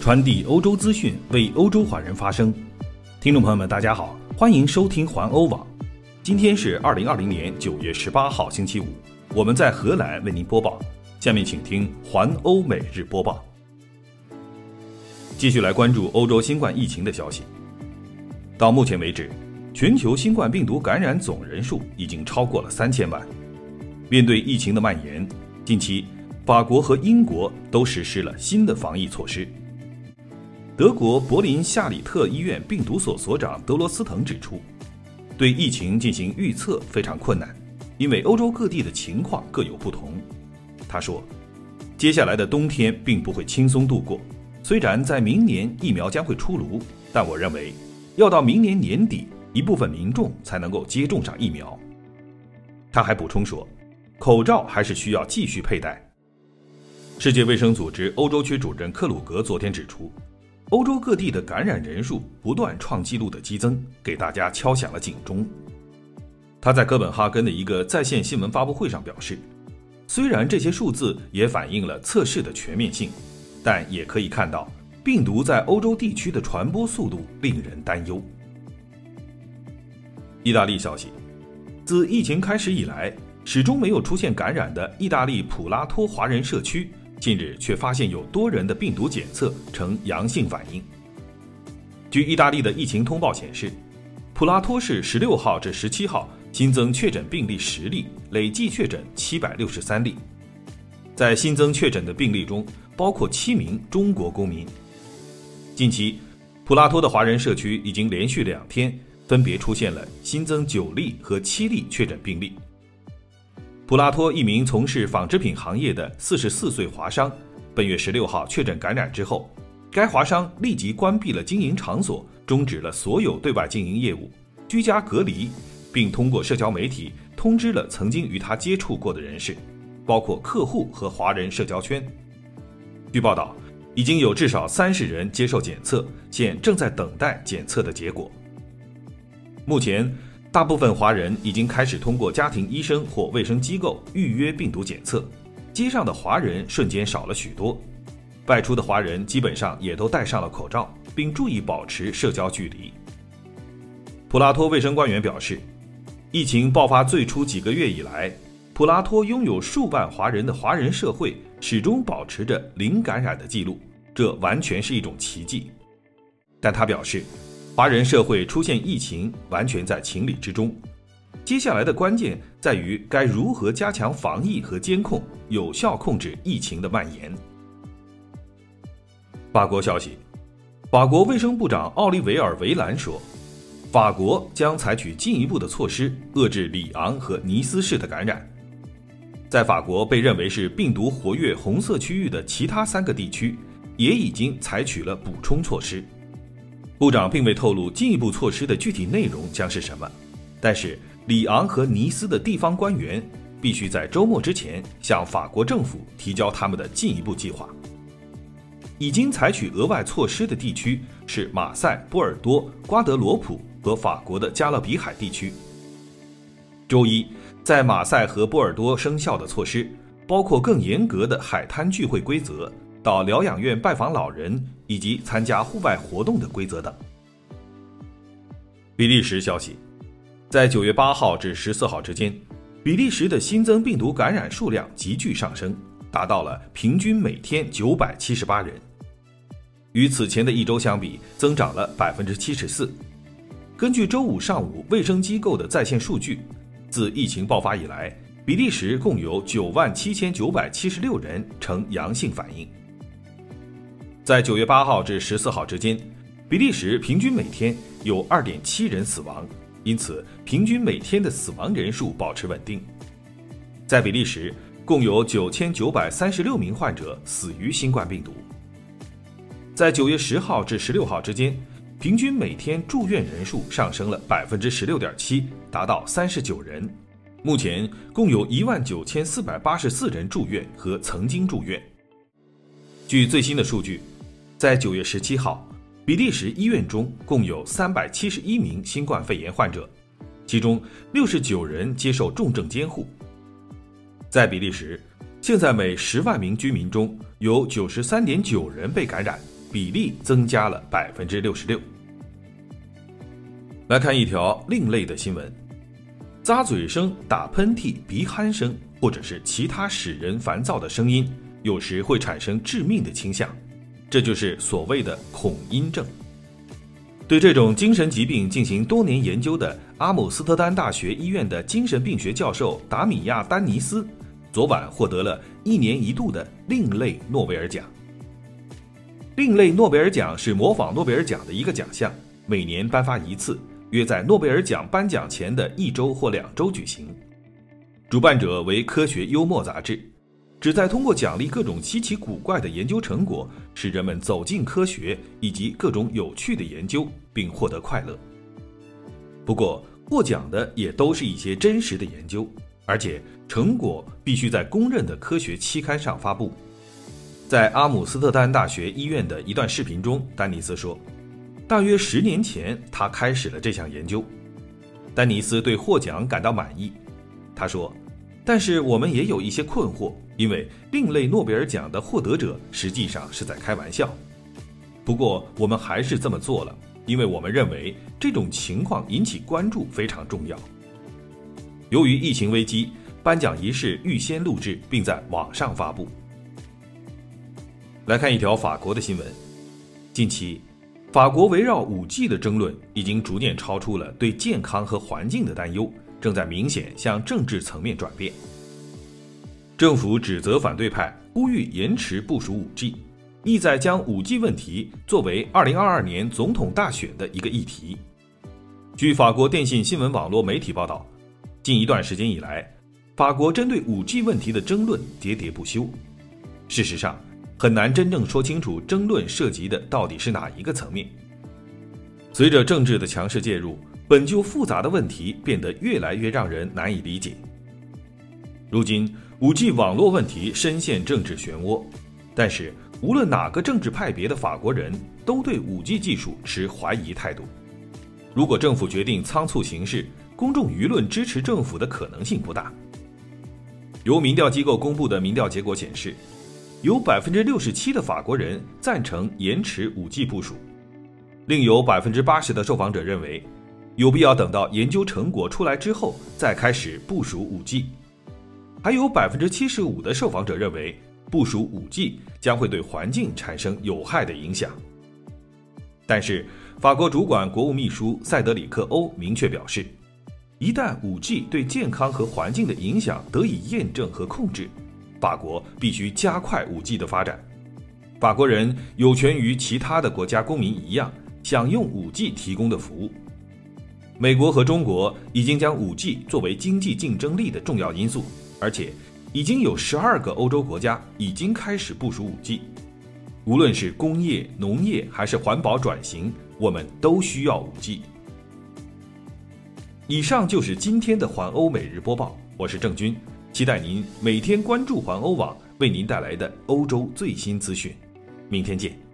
传递欧洲资讯，为欧洲华人发声。听众朋友们，大家好，欢迎收听环欧网。今天是二零二零年九月十八号，星期五。我们在荷兰为您播报。下面请听环欧每日播报。继续来关注欧洲新冠疫情的消息。到目前为止，全球新冠病毒感染总人数已经超过了三千万。面对疫情的蔓延，近期。法国和英国都实施了新的防疫措施。德国柏林夏里特医院病毒所所长德罗斯滕指出，对疫情进行预测非常困难，因为欧洲各地的情况各有不同。他说，接下来的冬天并不会轻松度过。虽然在明年疫苗将会出炉，但我认为要到明年年底，一部分民众才能够接种上疫苗。他还补充说，口罩还是需要继续佩戴。世界卫生组织欧洲区主任克鲁格昨天指出，欧洲各地的感染人数不断创纪录的激增，给大家敲响了警钟。他在哥本哈根的一个在线新闻发布会上表示，虽然这些数字也反映了测试的全面性，但也可以看到病毒在欧洲地区的传播速度令人担忧。意大利消息，自疫情开始以来，始终没有出现感染的意大利普拉托华人社区。近日却发现有多人的病毒检测呈阳性反应。据意大利的疫情通报显示，普拉托市十六号至十七号新增确诊病例十例，累计确诊七百六十三例。在新增确诊的病例中，包括七名中国公民。近期，普拉托的华人社区已经连续两天分别出现了新增九例和七例确诊病例。普拉托一名从事纺织品行业的四十四岁华商，本月十六号确诊感染之后，该华商立即关闭了经营场所，终止了所有对外经营业务，居家隔离，并通过社交媒体通知了曾经与他接触过的人士，包括客户和华人社交圈。据报道，已经有至少三十人接受检测，现正在等待检测的结果。目前。大部分华人已经开始通过家庭医生或卫生机构预约病毒检测，街上的华人瞬间少了许多，外出的华人基本上也都戴上了口罩，并注意保持社交距离。普拉托卫生官员表示，疫情爆发最初几个月以来，普拉托拥有数万华人的华人社会始终保持着零感染的记录，这完全是一种奇迹。但他表示。华人社会出现疫情完全在情理之中，接下来的关键在于该如何加强防疫和监控，有效控制疫情的蔓延。法国消息，法国卫生部长奥利维尔·维兰说，法国将采取进一步的措施遏制里昂和尼斯市的感染。在法国被认为是病毒活跃红色区域的其他三个地区，也已经采取了补充措施。部长并未透露进一步措施的具体内容将是什么，但是里昂和尼斯的地方官员必须在周末之前向法国政府提交他们的进一步计划。已经采取额外措施的地区是马赛、波尔多、瓜德罗普和法国的加勒比海地区。周一，在马赛和波尔多生效的措施包括更严格的海滩聚会规则。到疗养院拜访老人以及参加户外活动的规则等。比利时消息，在九月八号至十四号之间，比利时的新增病毒感染数量急剧上升，达到了平均每天九百七十八人，与此前的一周相比，增长了百分之七十四。根据周五上午卫生机构的在线数据，自疫情爆发以来，比利时共有九万七千九百七十六人呈阳性反应。在九月八号至十四号之间，比利时平均每天有二点七人死亡，因此平均每天的死亡人数保持稳定。在比利时，共有九千九百三十六名患者死于新冠病毒。在九月十号至十六号之间，平均每天住院人数上升了百分之十六点七，达到三十九人。目前共有一万九千四百八十四人住院和曾经住院。据最新的数据。在九月十七号，比利时医院中共有三百七十一名新冠肺炎患者，其中六十九人接受重症监护。在比利时，现在每十万名居民中有九十三点九人被感染，比例增加了百分之六十六。来看一条另类的新闻：咂嘴声、打喷嚏、鼻鼾声，或者是其他使人烦躁的声音，有时会产生致命的倾向，这就是所谓的恐音症。对这种精神疾病进行多年研究的阿姆斯特丹大学医院的精神病学教授达米亚·丹尼斯，昨晚获得了一年一度的另类诺贝尔奖。另类诺贝尔奖是模仿诺贝尔奖的一个奖项，每年颁发一次，约在诺贝尔奖颁奖前的一周或两周举行。主办者为《科学幽默》杂志。旨在通过奖励各种稀奇古怪的研究成果，使人们走进科学以及各种有趣的研究，并获得快乐。不过，获奖的也都是一些真实的研究，而且成果必须在公认的科学期刊上发布。在阿姆斯特丹大学医院的一段视频中，丹尼斯说：“大约十年前，他开始了这项研究。”丹尼斯对获奖感到满意。他说。但是我们也有一些困惑，因为另类诺贝尔奖的获得者实际上是在开玩笑。不过我们还是这么做了，因为我们认为这种情况引起关注非常重要。由于疫情危机，颁奖仪式预先录制并在网上发布。来看一条法国的新闻：近期，法国围绕 5G 的争论已经逐渐超出了对健康和环境的担忧。正在明显向政治层面转变。政府指责反对派呼吁延迟部署 5G，意在将 5G 问题作为2022年总统大选的一个议题。据法国电信新闻网络媒体报道，近一段时间以来，法国针对 5G 问题的争论喋喋不休。事实上，很难真正说清楚争论涉及的到底是哪一个层面。随着政治的强势介入。本就复杂的问题变得越来越让人难以理解。如今，5G 网络问题深陷政治漩涡，但是无论哪个政治派别的法国人都对 5G 技术持怀疑态度。如果政府决定仓促行事，公众舆论支持政府的可能性不大。由民调机构公布的民调结果显示，有百分之六十七的法国人赞成延迟 5G 部署，另有百分之八十的受访者认为。有必要等到研究成果出来之后再开始部署 5G，还有百分之七十五的受访者认为部署 5G 将会对环境产生有害的影响。但是，法国主管国务秘书塞德里克·欧明确表示，一旦 5G 对健康和环境的影响得以验证和控制，法国必须加快 5G 的发展。法国人有权与其他的国家公民一样享用 5G 提供的服务。美国和中国已经将 5G 作为经济竞争力的重要因素，而且已经有十二个欧洲国家已经开始部署 5G。无论是工业、农业还是环保转型，我们都需要 5G。以上就是今天的环欧每日播报，我是郑军，期待您每天关注环欧网为您带来的欧洲最新资讯。明天见。